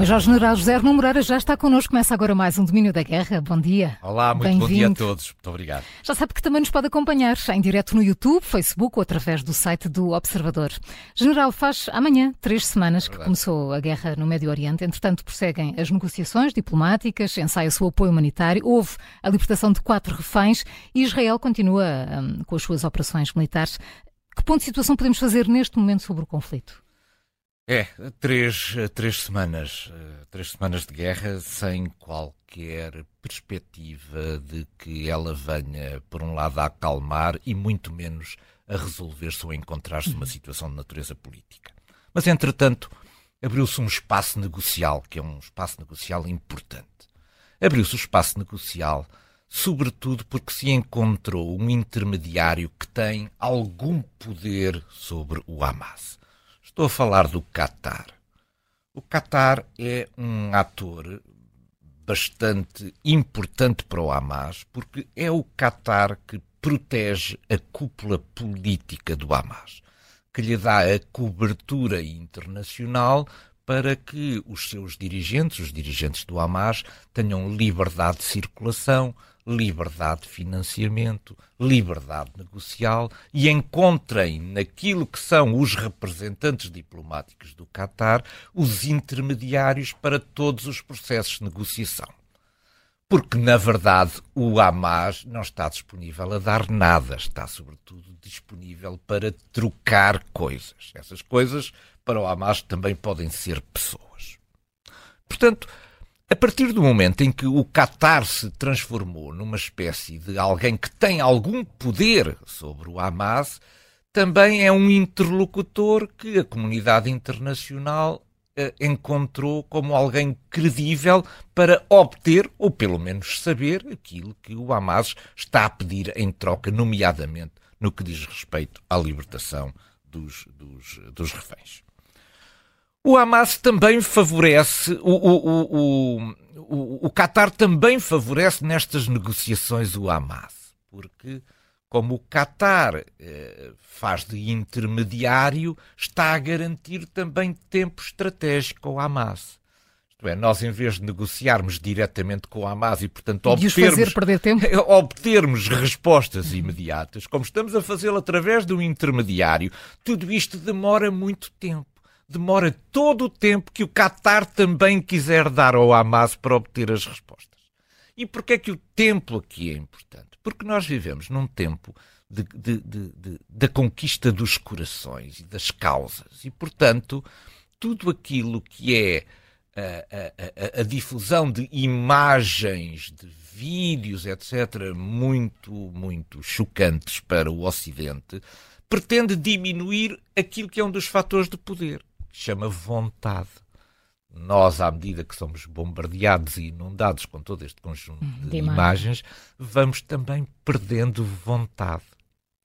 Major-General José Hermão Moreira já está connosco. Começa agora mais um Domínio da Guerra. Bom dia. Olá, muito bom dia a todos. Muito obrigado. Já sabe que também nos pode acompanhar em direto no YouTube, Facebook ou através do site do Observador. General, faz amanhã três semanas que começou a guerra no Médio Oriente. Entretanto, prosseguem as negociações diplomáticas, ensaia-se o apoio humanitário, houve a libertação de quatro reféns e Israel continua hum, com as suas operações militares. Que ponto de situação podemos fazer neste momento sobre o conflito? É, três, três semanas, três semanas de guerra sem qualquer perspectiva de que ela venha, por um lado, a acalmar e muito menos a resolver-se ou a encontrar-se numa situação de natureza política. Mas, entretanto, abriu-se um espaço negocial, que é um espaço negocial importante. Abriu-se o espaço negocial, sobretudo porque se encontrou um intermediário que tem algum poder sobre o Hamas. Estou a falar do Qatar. O Qatar é um ator bastante importante para o Hamas, porque é o Qatar que protege a cúpula política do Hamas, que lhe dá a cobertura internacional para que os seus dirigentes, os dirigentes do Hamas, tenham liberdade de circulação, liberdade de financiamento, liberdade negocial e encontrem naquilo que são os representantes diplomáticos do Qatar os intermediários para todos os processos de negociação. Porque, na verdade, o Hamas não está disponível a dar nada, está, sobretudo, disponível para trocar coisas. Essas coisas, para o Hamas, também podem ser pessoas. Portanto, a partir do momento em que o Qatar se transformou numa espécie de alguém que tem algum poder sobre o Hamas, também é um interlocutor que a comunidade internacional eh, encontrou como alguém credível para obter, ou pelo menos saber, aquilo que o Hamas está a pedir em troca, nomeadamente no que diz respeito à libertação dos, dos, dos reféns. O Hamas também favorece, o, o, o, o, o Qatar também favorece nestas negociações o Hamas, porque como o Qatar eh, faz de intermediário, está a garantir também tempo estratégico ao Hamas. Isto é, nós em vez de negociarmos diretamente com o Hamas e, portanto, obtermos, obtermos respostas imediatas, como estamos a fazê-lo através de um intermediário, tudo isto demora muito tempo demora todo o tempo que o Qatar também quiser dar ao Hamas para obter as respostas. E porquê é que o tempo aqui é importante? Porque nós vivemos num tempo de, de, de, da conquista dos corações e das causas. E, portanto, tudo aquilo que é a, a, a, difusão de imagens, de vídeos, etc., muito, muito chocantes para o Ocidente, pretende diminuir aquilo que é um dos fatores de poder chama vontade. Nós, à medida que somos bombardeados e inundados com todo este conjunto hum, de, de imagens, vamos também perdendo vontade.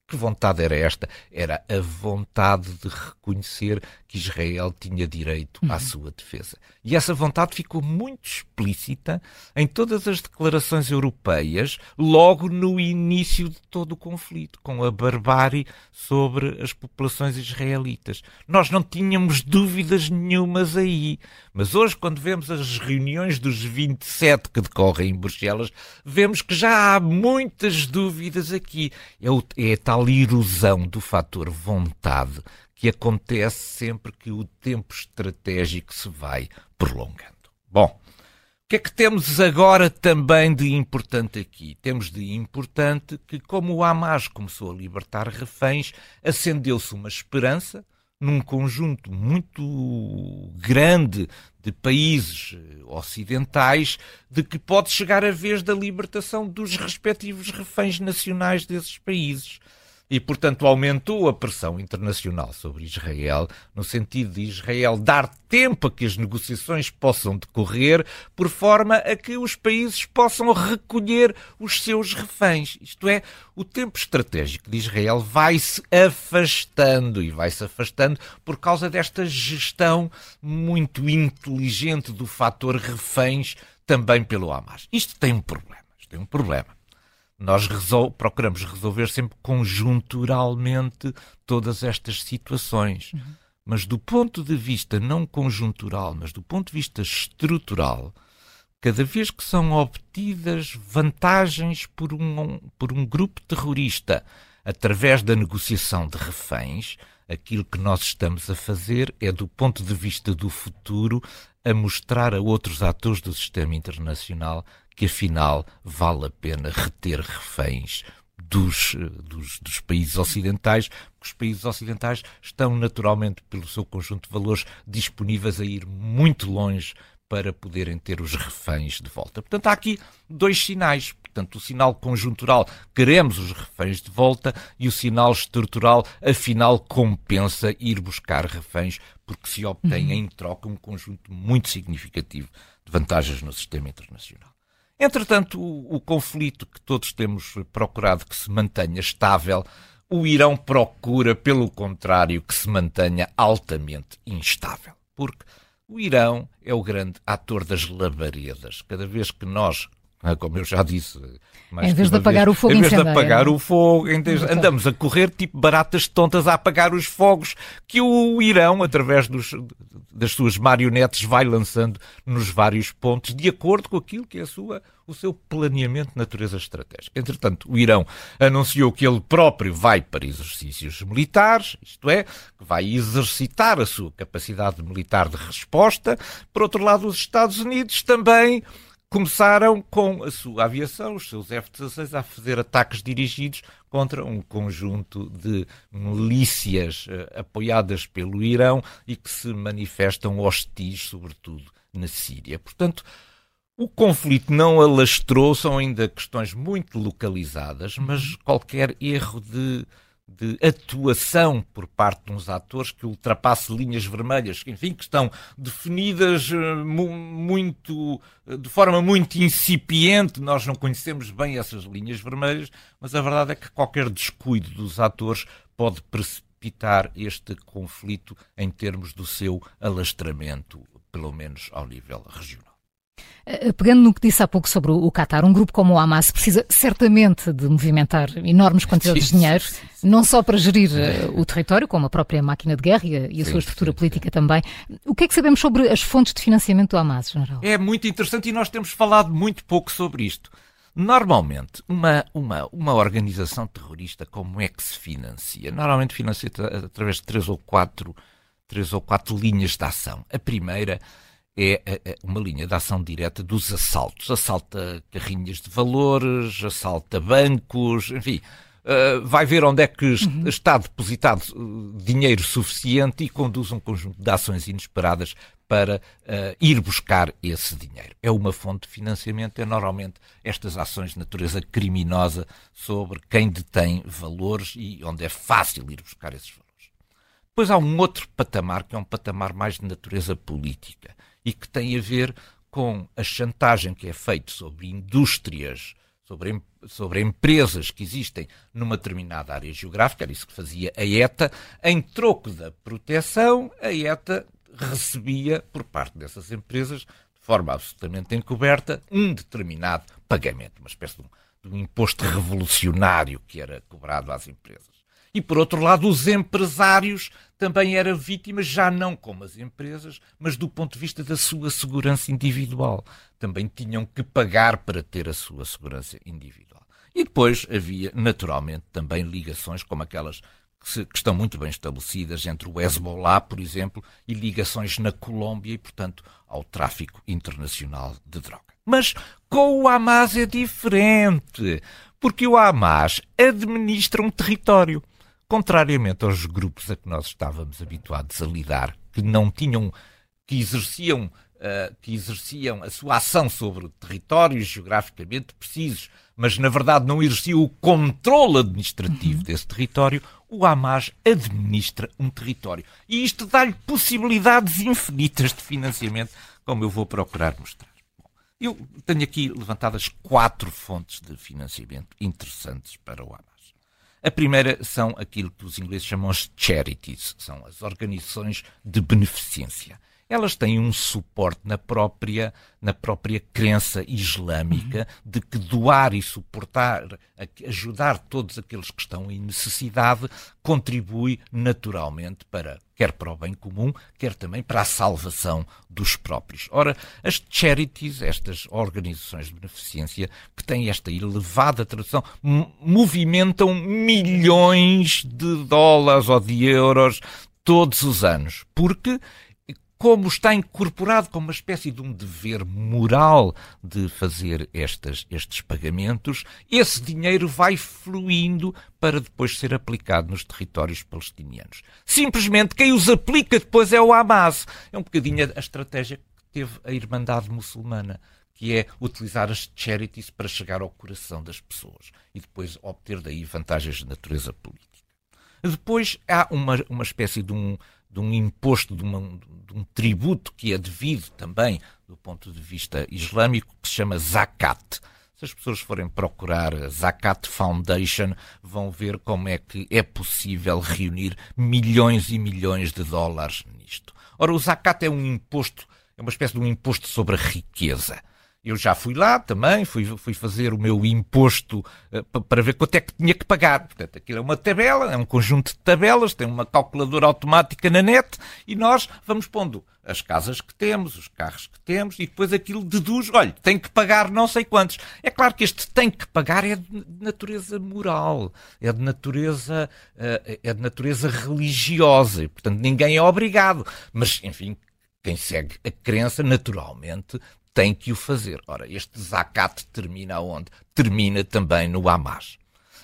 Que vontade era esta? Era a vontade de reconhecer que Israel tinha direito à uhum. sua defesa. E essa vontade ficou muito explícita em todas as declarações europeias, logo no início de todo o conflito, com a barbárie sobre as populações israelitas. Nós não tínhamos dúvidas nenhumas aí. Mas hoje, quando vemos as reuniões dos 27 que decorrem em Bruxelas, vemos que já há muitas dúvidas aqui. É, o, é a tal ilusão do fator vontade que acontece sempre que o tempo estratégico se vai prolongando. Bom, o que é que temos agora também de importante aqui? Temos de importante que, como o Hamas começou a libertar reféns, acendeu-se uma esperança num conjunto muito grande de países ocidentais de que pode chegar a vez da libertação dos respectivos reféns nacionais desses países e, portanto, aumentou a pressão internacional sobre Israel, no sentido de Israel dar tempo a que as negociações possam decorrer, por forma a que os países possam recolher os seus reféns. Isto é, o tempo estratégico de Israel vai-se afastando e vai-se afastando por causa desta gestão muito inteligente do fator reféns também pelo Hamas. Isto tem um problema. Isto tem um problema nós resol procuramos resolver sempre conjunturalmente todas estas situações. Uhum. Mas do ponto de vista não conjuntural, mas do ponto de vista estrutural, cada vez que são obtidas vantagens por um, por um grupo terrorista através da negociação de reféns, aquilo que nós estamos a fazer é, do ponto de vista do futuro, a mostrar a outros atores do sistema internacional que afinal vale a pena reter reféns dos, dos, dos, países ocidentais, porque os países ocidentais estão naturalmente, pelo seu conjunto de valores, disponíveis a ir muito longe para poderem ter os reféns de volta. Portanto, há aqui dois sinais. Portanto, o sinal conjuntural, queremos os reféns de volta, e o sinal estrutural, afinal, compensa ir buscar reféns, porque se obtém uhum. em troca um conjunto muito significativo de vantagens no sistema internacional. Entretanto, o, o conflito que todos temos procurado que se mantenha estável, o Irão procura, pelo contrário, que se mantenha altamente instável. Porque o Irão é o grande ator das labaredas. Cada vez que nós como eu já disse. em vez de apagar vez, o fogo, em vez de apagar o fogo, andamos a correr tipo baratas tontas a apagar os fogos que o Irão, através dos, das suas marionetes, vai lançando nos vários pontos, de acordo com aquilo que é a sua, o seu planeamento de natureza estratégica. Entretanto, o Irão anunciou que ele próprio vai para exercícios militares, isto é, que vai exercitar a sua capacidade militar de resposta. Por outro lado, os Estados Unidos também começaram com a sua aviação, os seus F-16, a fazer ataques dirigidos contra um conjunto de milícias uh, apoiadas pelo Irão e que se manifestam hostis, sobretudo na Síria. Portanto, o conflito não alastrou, são ainda questões muito localizadas, mas qualquer erro de de atuação por parte de uns atores que ultrapasse linhas vermelhas, enfim, que estão definidas eh, muito, eh, de forma muito incipiente. Nós não conhecemos bem essas linhas vermelhas, mas a verdade é que qualquer descuido dos atores pode precipitar este conflito em termos do seu alastramento, pelo menos ao nível regional. Eh, pegando no que disse há pouco sobre o Qatar, um grupo como o Hamas precisa certamente de movimentar enormes quantidades de dinheiro, não só para gerir eh, o território, como a própria máquina de guerra e a, sua estrutura política também. O que é que sabemos sobre as fontes de financiamento do Hamas, General? É muito interessante e nós temos falado muito pouco sobre isto. Normalmente, uma, uma, uma organização terrorista, como é que se financia? Normalmente financia através de três ou quatro, três ou quatro linhas de ação. A primeira é, é, é uma linha de ação direta dos assaltos. Assalta carrinhas de valores, assalta bancos, enfim. Uh, vai ver onde é que uhum. está depositado uh, dinheiro suficiente e conduz um conjunto de ações inesperadas para uh, ir buscar esse dinheiro. É uma fonte de financiamento, é normalmente estas ações de natureza criminosa sobre quem detém valores e onde é fácil ir buscar esses valores. Depois há um outro patamar, que é um patamar mais de natureza política e que tem a ver com a chantagem que é feita sobre indústrias, sobre, sobre empresas que existem numa determinada área geográfica, era isso que fazia a ETA, em troco da proteção, a ETA recebia por parte dessas empresas, de forma absolutamente encoberta, um determinado pagamento, uma espécie de um, de um imposto revolucionário que era cobrado às empresas. E, por outro lado, os empresários também eram vítimas, já não como as empresas, mas do ponto de vista da sua segurança individual. Também tinham que pagar para ter a sua segurança individual. E depois havia, naturalmente, também ligações como aquelas que, se, que, estão muito bem estabelecidas entre o Hezbollah, por exemplo, e ligações na Colômbia e, portanto, ao tráfico internacional de droga. Mas com o Hamas é diferente, porque o Hamas administra um território contrariamente aos grupos a que nós estávamos habituados a lidar, que não tinham, que exerciam, uh, que exerciam a sua ação sobre territórios geograficamente precisos, mas na verdade não exerciam o controle administrativo uhum. desse território, o Hamas administra um território. E isto dá-lhe possibilidades infinitas de financiamento, como eu vou procurar mostrar. eu tenho aqui levantadas quatro fontes de financiamento interessantes para o Hamas. A primeira são aquilo que os ingleses chamam as charities, são as organizações de beneficência. Elas têm um suporte na própria, na própria crença islâmica uhum. de que doar e suportar, ajudar todos aqueles que estão em necessidade, contribui naturalmente para, quer para o bem comum, quer também para a salvação dos próprios. Ora, as charities, estas organizações de beneficência, que têm esta elevada tradição, movimentam milhões de dólares ou de euros todos os anos, porque como está incorporado como uma espécie de um dever moral de fazer estas, estes pagamentos, esse dinheiro vai fluindo para depois ser aplicado nos territórios palestinianos. Simplesmente quem os aplica depois é o Hamas. É um bocadinho a estratégia que teve a Irmandade Muçulmana que é utilizar as charities para chegar ao coração das pessoas e depois obter daí vantagens de natureza política. Depois há uma, uma espécie de um, de um imposto, de, uma, de, um tributo que é devido também do ponto de vista islâmico, que se chama zakat. Se as pessoas forem procurar a Zakat Foundation, vão ver como é que é possível reunir milhões e milhões de dólares nisto. Ora, o zakat é um imposto, é uma espécie de um imposto sobre a riqueza. Eu já fui lá também, fui, fui fazer o meu imposto uh, para ver quanto é que tinha que pagar. Portanto, aquilo é uma tabela, é um conjunto de tabelas, tem uma calculadora automática na net e nós vamos pondo as casas que temos, os carros que temos e depois aquilo deduz, olha, tem que pagar não sei quantos. É claro que este tem que pagar é de natureza moral, é de natureza, uh, é de natureza religiosa e, portanto, ninguém é obrigado. Mas, enfim, quem segue a crença, naturalmente, tem que o fazer. Ora, este zakat termina onde? Termina também no Hamas.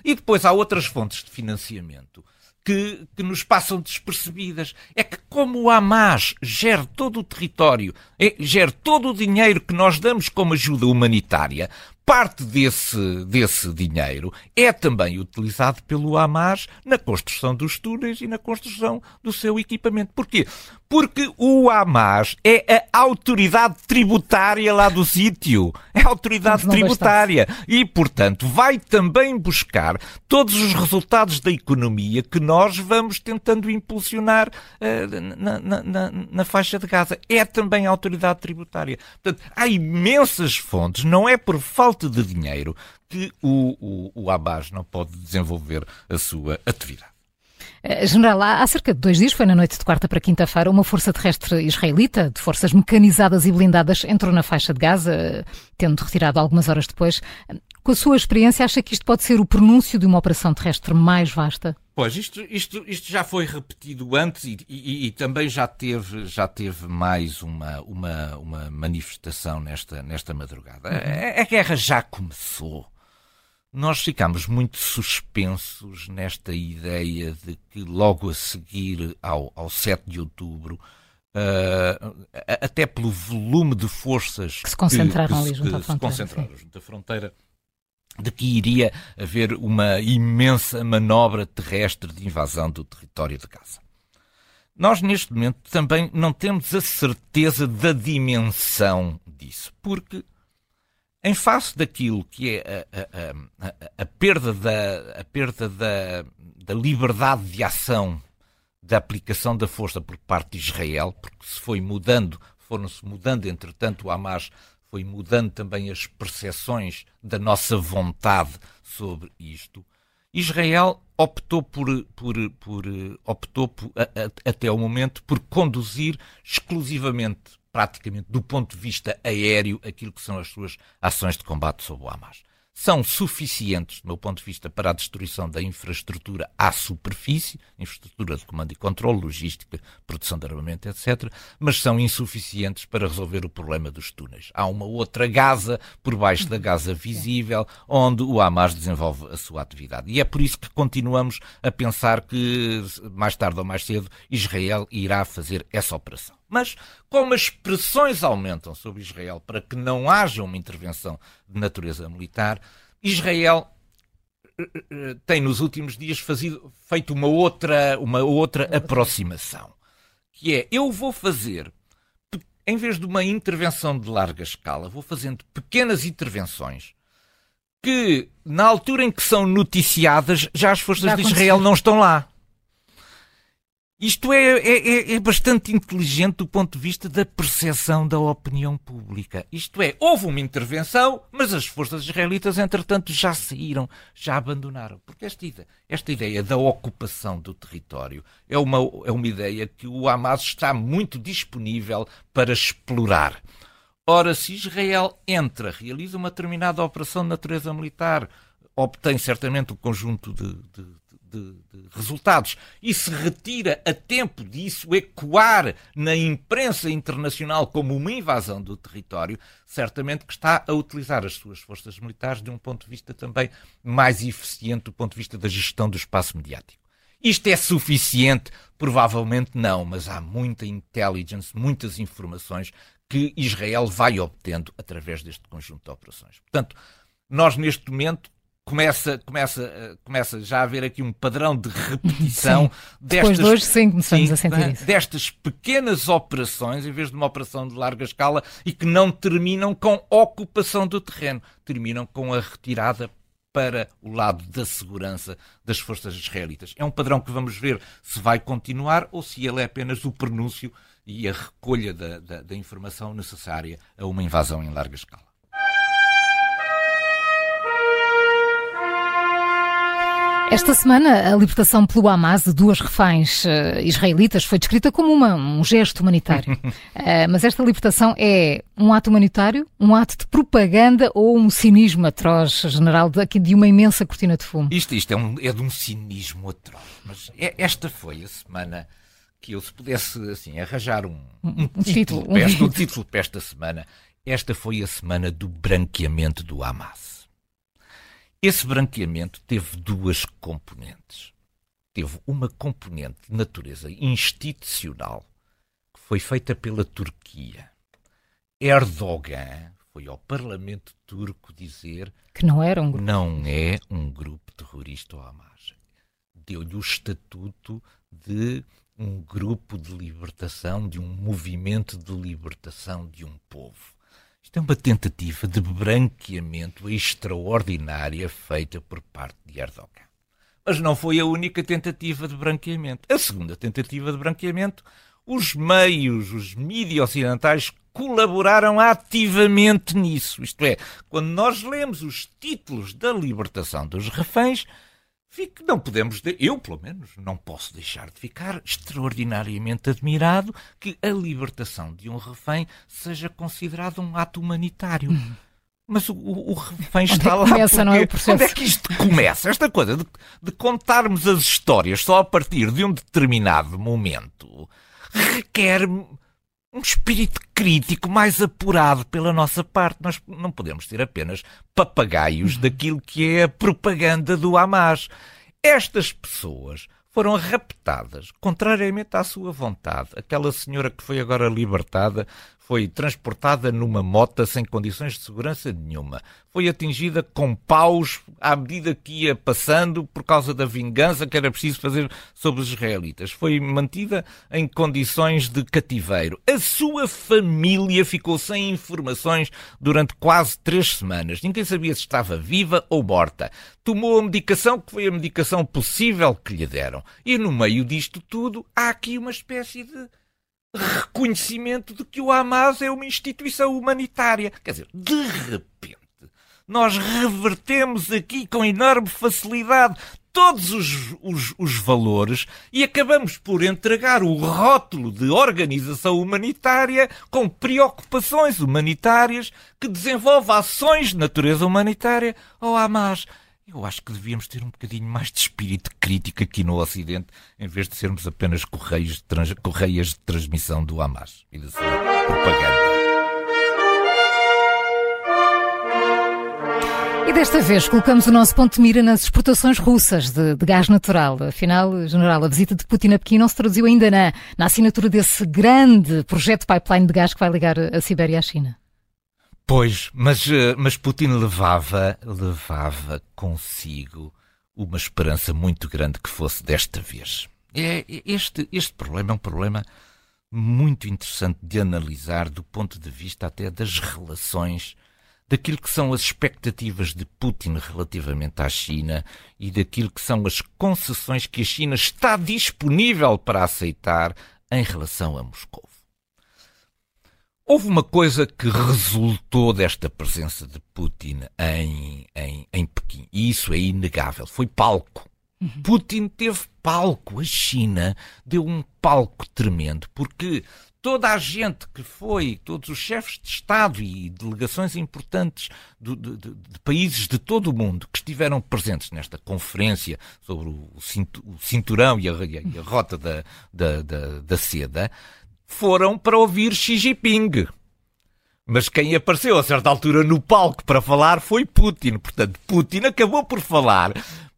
E depois há outras fontes de financiamento que, que, nos passam despercebidas. É que, como o Hamas gera todo o território, é, gera todo o dinheiro que nós damos como ajuda humanitária, parte desse, desse dinheiro é também utilizado pelo Hamas na construção dos túneis e na construção do seu equipamento. Porquê? Porque o Hamas é a autoridade tributária lá do sítio. É a autoridade tributária. E, portanto, vai também buscar todos os resultados da economia que nós vamos tentando impulsionar uh, na, na, na, na faixa de Gaza. É também a autoridade tributária. Portanto, há imensas fontes. Não é por falta de dinheiro que o, o, o não pode desenvolver a sua atividade. Eh, General, há cerca de dois dias, foi na noite de quarta para quinta-feira, uma força terrestre israelita, de forças mecanizadas e blindadas, entrou na faixa de Gaza, tendo retirado algumas horas depois. Com a sua experiência, acha que isto pode ser o pronúncio de uma operação terrestre mais vasta? Pois, isto, isto, isto já foi repetido antes e, e, e, também já teve, já teve mais uma, uma, uma manifestação nesta, nesta madrugada. Uhum. A, a guerra já começou nós ficamos muito suspensos nesta ideia de que logo a seguir ao, ao 7 de outubro, uh, até pelo volume de forças que se concentraram que, ali junto à fronteira, concentraram junto à fronteira, de que iria haver uma imensa manobra terrestre de invasão do território de Gaza. Nós, neste momento, também não temos a certeza da dimensão disso, porque em face daquilo que é a, a, a, a perda, da, a perda da, da liberdade de ação da aplicação da força por parte de Israel, porque se foi mudando, foram-se mudando, entretanto, o Hamas foi mudando também as percepções da nossa vontade sobre isto. Israel optou por, por, por optou por, até o momento por conduzir exclusivamente praticamente do ponto de vista aéreo aquilo que são as suas ações de combate sobre o Hamas. São suficientes, do meu ponto de vista, para a destruição da infraestrutura à superfície, infraestrutura de comando e controle, logística, produção de armamento, etc., mas são insuficientes para resolver o problema dos túneis. Há uma outra Gaza, por baixo da Gaza visível, onde o Hamas desenvolve a sua atividade. E é por isso que continuamos a pensar que, mais tarde ou mais cedo, Israel irá fazer essa operação. Mas como as pressões aumentam sobre Israel para que não haja uma intervenção de natureza militar, Israel eh, eh, tem nos últimos dias fazido, feito uma outra, uma outra aproximação, que é eu vou fazer, em vez de uma intervenção de larga escala, vou fazendo pequenas intervenções que, na altura em que são noticiadas, já as forças já de Israel não estão lá. Isto é, é, é, é, bastante inteligente do ponto de vista da percepção da opinião pública. Isto é, houve uma intervenção, mas as forças israelitas, entretanto, já saíram, já abandonaram. Porque esta ideia, esta ideia da ocupação do território é uma, é uma ideia que o Hamas está muito disponível para explorar. Ora, se Israel entra, realiza uma determinada operação de natureza militar, obtém certamente um conjunto de, de de, de, resultados e se retira a tempo disso ecoar na imprensa internacional como uma invasão do território, certamente que está a utilizar as suas forças militares de um ponto de vista também mais eficiente do ponto de vista da gestão do espaço mediático. Isto é suficiente? Provavelmente não, mas há muita intelligence, muitas informações que Israel vai obtendo através deste conjunto de operações. Portanto, nós neste momento começa, começa, eh, começa já a haver aqui um padrão de repetição sim. destas, Depois de hoje, sim, começamos sim, a sentir isso. destas pequenas operações, em vez de uma operação de larga escala, e que não terminam com ocupação do terreno, terminam com a retirada para o lado da segurança das forças israelitas. É um padrão que vamos ver se vai continuar ou se ele é apenas o prenúncio e a recolha da, da, da informação necessária a uma invasão em larga escala. Esta semana, a libertação pelo Hamas de duas reféns uh, israelitas foi descrita como uma, um gesto humanitário. uh, mas esta libertação é um ato humanitário, um ato de propaganda ou um cinismo atroz, general, de, de uma imensa cortina de fumo? Isto, isto é, um, é de um cinismo atroz. Mas é, esta foi a semana que eu, se pudesse assim, arranjar um, um, um título, título, um, esta, um título para esta semana, esta foi a semana do branqueamento do Hamas. Esse branqueamento teve duas componentes. Teve uma componente de natureza institucional, que foi feita pela Turquia. Erdogan foi ao Parlamento turco dizer que não era um grupo. Não é um grupo terrorista ou Hamas. Deu-lhe o estatuto de um grupo de libertação, de um movimento de libertação de um povo. Isto é uma tentativa de branqueamento extraordinária feita por parte de Erdogan. Mas não foi a única tentativa de branqueamento. A segunda tentativa de branqueamento, os meios, os mídias ocidentais colaboraram ativamente nisso. Isto é, quando nós lemos os títulos da libertação dos reféns, Fique, não podemos, eu pelo menos, não posso deixar de ficar extraordinariamente admirado que a libertação de um refém seja considerado um ato humanitário. Hum. Mas o, o, o refém está é lá. Começa, não é o processo. Onde é que isto começa? Esta coisa de, de contarmos as histórias só a partir de um determinado momento requer um espírito crítico mais apurado pela nossa parte. Nós não podemos ser apenas papagaios daquilo que é a propaganda do Hamas. Estas pessoas foram raptadas, contrariamente à sua vontade. Aquela senhora que foi agora libertada foi transportada numa mota sem condições de segurança nenhuma. Foi atingida com paus à medida que ia passando por causa da vingança que era preciso fazer sobre os israelitas. Foi mantida em condições de cativeiro. A sua família ficou sem informações durante quase três semanas. Ninguém sabia se estava viva ou morta. Tomou a medicação que foi a medicação possível que lhe deram. E no meio disto tudo há aqui uma espécie de reconhecimento de que o Hamas é uma instituição humanitária. Quer dizer, de repente, nós revertemos aqui com enorme facilidade todos os, os, os, valores e acabamos por entregar o rótulo de organização humanitária com preocupações humanitárias que desenvolve ações de natureza humanitária ao Hamas. Eu acho que devíamos ter um bocadinho mais de espírito crítico aqui no Ocidente, em vez de sermos apenas correios de trans... correias de transmissão do Hamas e da sua propaganda. E desta vez colocamos o nosso ponto de mira nas exportações russas de, de, gás natural. Afinal, General, a visita de Putin a Pequim não se traduziu ainda na, na assinatura desse grande projeto pipeline de gás que vai ligar a Sibéria à China. Pois, mas, eh, mas Putin levava, levava consigo uma esperança muito grande que fosse desta vez. É, este, este problema é um problema muito interessante de analisar do ponto de vista até das relações daquilo que são as expectativas de Putin relativamente à China e daquilo que são as concessões que a China está disponível para aceitar em relação a Moscou. Houve uma coisa que resultou desta presença de Putin em, em, em Pequim, e isso é inegável, foi palco. Uhum. Putin teve palco, a China deu um palco tremendo, porque toda a gente que foi, todos os chefes de Estado e delegações importantes de, de, de países de todo o mundo que estiveram presentes nesta conferência sobre o, cinturão e a, e a rota da, da, da, da seda, foram para ouvir Xi Jinping. Mas quem apareceu a certa altura no palco para falar foi Putin. Portanto, Putin acabou por falar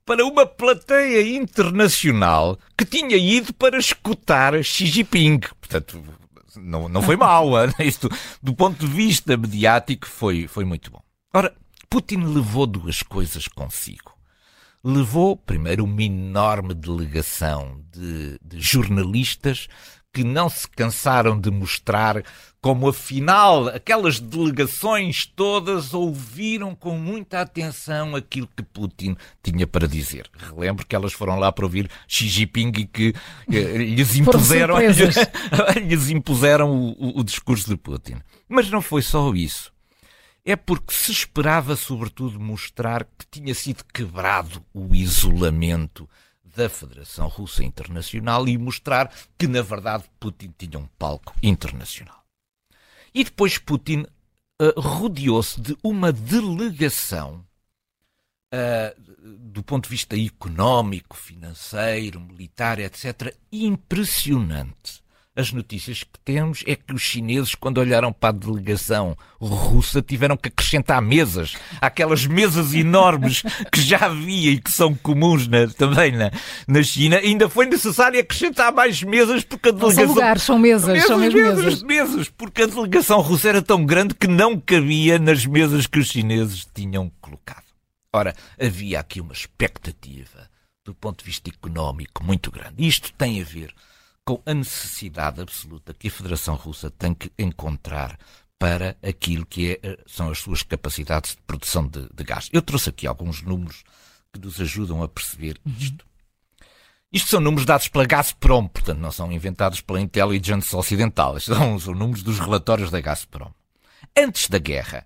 para uma plateia internacional que tinha ido para escutar Xi Jinping. Portanto, não, não foi mal. Isto, do ponto de vista mediático, foi, foi muito bom. Ora, Putin levou duas coisas consigo. Levou, primeiro, uma enorme delegação de, de jornalistas que não se cansaram de mostrar como afinal aquelas delegações todas ouviram com muita atenção aquilo que Putin tinha para dizer. Relembro que elas foram lá para ouvir Xi Jinping e que eh, lhes impuseram, lhes impuseram o, o, o discurso de Putin. Mas não foi só isso. É porque se esperava, sobretudo, mostrar que tinha sido quebrado o isolamento da Federação Russa Internacional e mostrar que, na verdade, Putin tinha um palco internacional. E depois Putin uh, rodeou-se de uma delegação uh, do ponto de vista económico, financeiro, militar, etc., impressionante as notícias que temos é que os chineses, quando olharam para a delegação russa, tiveram que acrescentar mesas. Aquelas mesas enormes que já havia e que são comuns na, também na, na China. Ainda foi necessário acrescentar mais mesas porque a delegação. São lugares, são mesas, mesas são mesas, mesas. mesas. Porque a delegação russa era tão grande que não cabia nas mesas que os chineses tinham colocado. Ora, havia aqui uma expectativa do ponto de vista económico muito grande. Isto tem a ver com a necessidade absoluta que a Federação Russa tem que encontrar para aquilo que é, eh, são as suas capacidades de produção de, de, gás. Eu trouxe aqui alguns números que nos ajudam a perceber uhum. isto. Isto são números dados pela Gazprom, portanto não são inventados pela Intelligence Ocidental. Estes são, são números dos relatórios da Gazprom. Antes da guerra,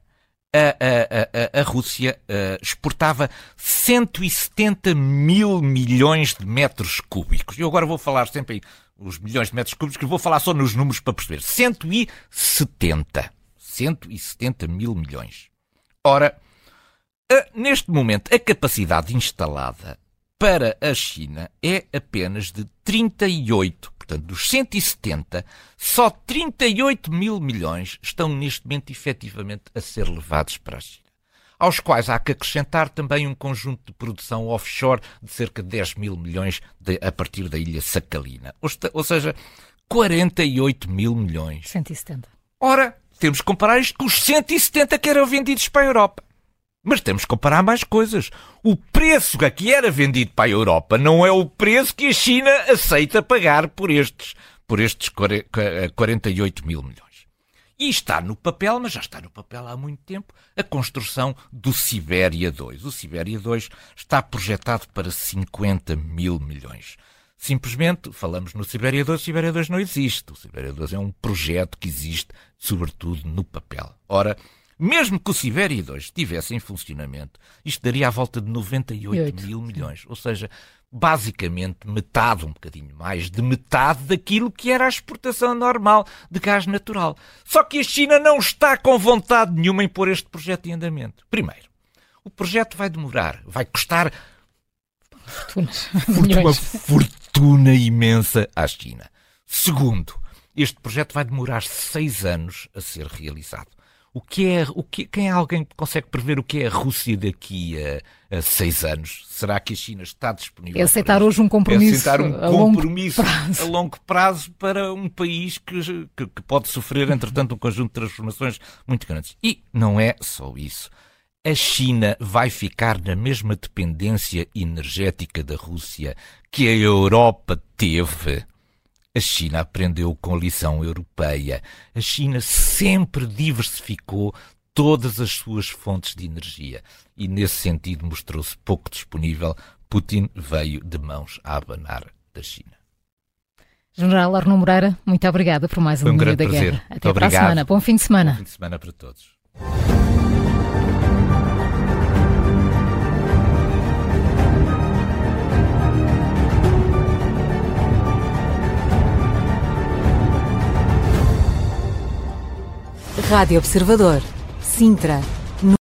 a, a, a, a Rússia uh, exportava 170 mil milhões de metros cúbicos. Eu agora vou falar sempre os milhões de metros cúbicos, que vou falar só nos números para perceber. 170. 170 mil milhões. Ora, neste momento, a capacidade instalada para a China é apenas de 38. Portanto, dos 170, só 38 mil milhões estão neste momento efetivamente a ser levados para a China aos quais há que acrescentar também um conjunto de produção offshore de cerca de 10 mil milhões de, a partir da ilha Sacalina. Ou, ou seja, 48 mil milhões. 170. Ora, temos que comparar isto com os 170 que eram vendidos para a Europa. Mas temos que comparar mais coisas. O preço a que era vendido para a Europa não é o preço que a China aceita pagar por estes, por estes 48 mil milhões. E está no papel, mas já está no papel há muito tempo, a construção do Sibéria 2. O Sibéria 2 está projetado para 50 mil milhões. Simplesmente falamos no Sibéria 2, o Sibéria 2 não existe. O Sibéria 2 é um projeto que existe, sobretudo, no papel. Ora, mesmo que o Sibéria 2 estivesse em funcionamento, isto daria à volta de 98 8. mil milhões. Ou seja, basicamente metade, um bocadinho mais de metade daquilo que era a exportação normal de gás natural. Só que a China não está com vontade nenhuma em pôr este projeto em andamento. Primeiro, o projeto vai demorar, vai custar uma fortuna imensa à China. Segundo, este projeto vai demorar seis anos a ser realizado. O que é, o que, quem é alguém que consegue prever o que é a Rússia daqui a, a seis anos? Será que a China está disponível? É aceitar hoje um compromisso, é aceitar um a, compromisso longo prazo. a longo prazo para um país que, que, que pode sofrer, entretanto, um conjunto de transformações muito grandes. E não é só isso. A China vai ficar na mesma dependência energética da Rússia que a Europa teve a China aprendeu com a lição europeia. A China sempre diversificou todas as suas fontes de energia. E nesse sentido mostrou-se pouco disponível. Putin veio de mãos a abanar da China. General Arno Moreira, muito obrigada por mais um, um grande da prazer. Guerra. Até Muito para obrigado. a semana. Bom fim de semana. Bom fim de semana para todos. Rádio Observador. Sintra